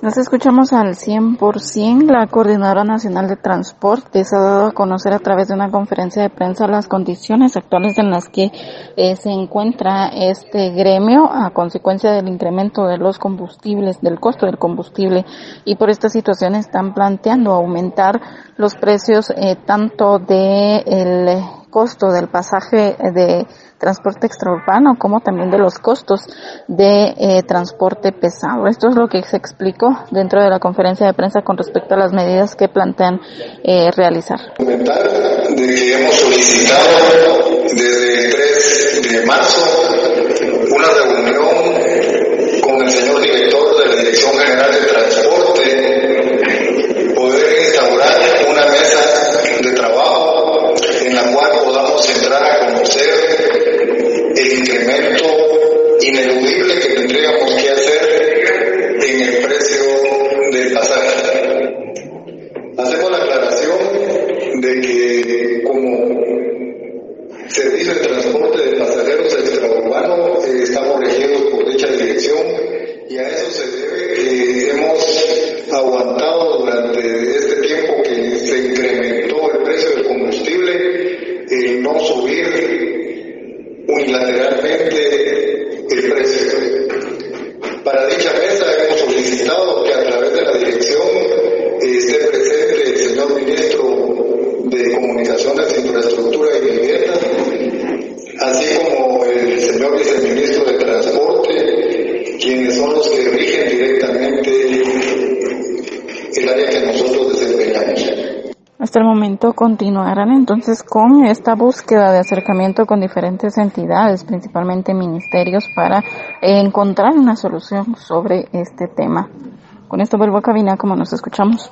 Nos escuchamos al 100%. La Coordinadora Nacional de Transportes ha dado a conocer a través de una conferencia de prensa las condiciones actuales en las que eh, se encuentra este gremio a consecuencia del incremento de los combustibles, del costo del combustible y por esta situación están planteando aumentar los precios eh, tanto de el costo del pasaje de transporte extraurbano como también de los costos de eh, transporte pesado. Esto es lo que se explicó dentro de la conferencia de prensa con respecto a las medidas que plantean eh, realizar. Incremento ineludible que tendríamos que hacer en el precio del pasaje. Hacemos la aclaración de que como servicio de transporte de pasajeros extraurbano eh, estamos regidos por dicha dirección y a eso se debe que hemos aguantado durante este tiempo que se incrementó el precio del combustible el no subir unilateralmente el precio. Para dicha mesa hemos solicitado que a través de la dirección eh, esté presente el señor ministro de Comunicaciones, Infraestructura y Vivienda, así como el señor viceministro de Transporte, quienes son los que rigen directamente el área que nosotros desempeñamos. Hasta el momento continuarán entonces con esta búsqueda de acercamiento con diferentes entidades, principalmente ministerios, para encontrar una solución sobre este tema. Con esto vuelvo a cabina como nos escuchamos.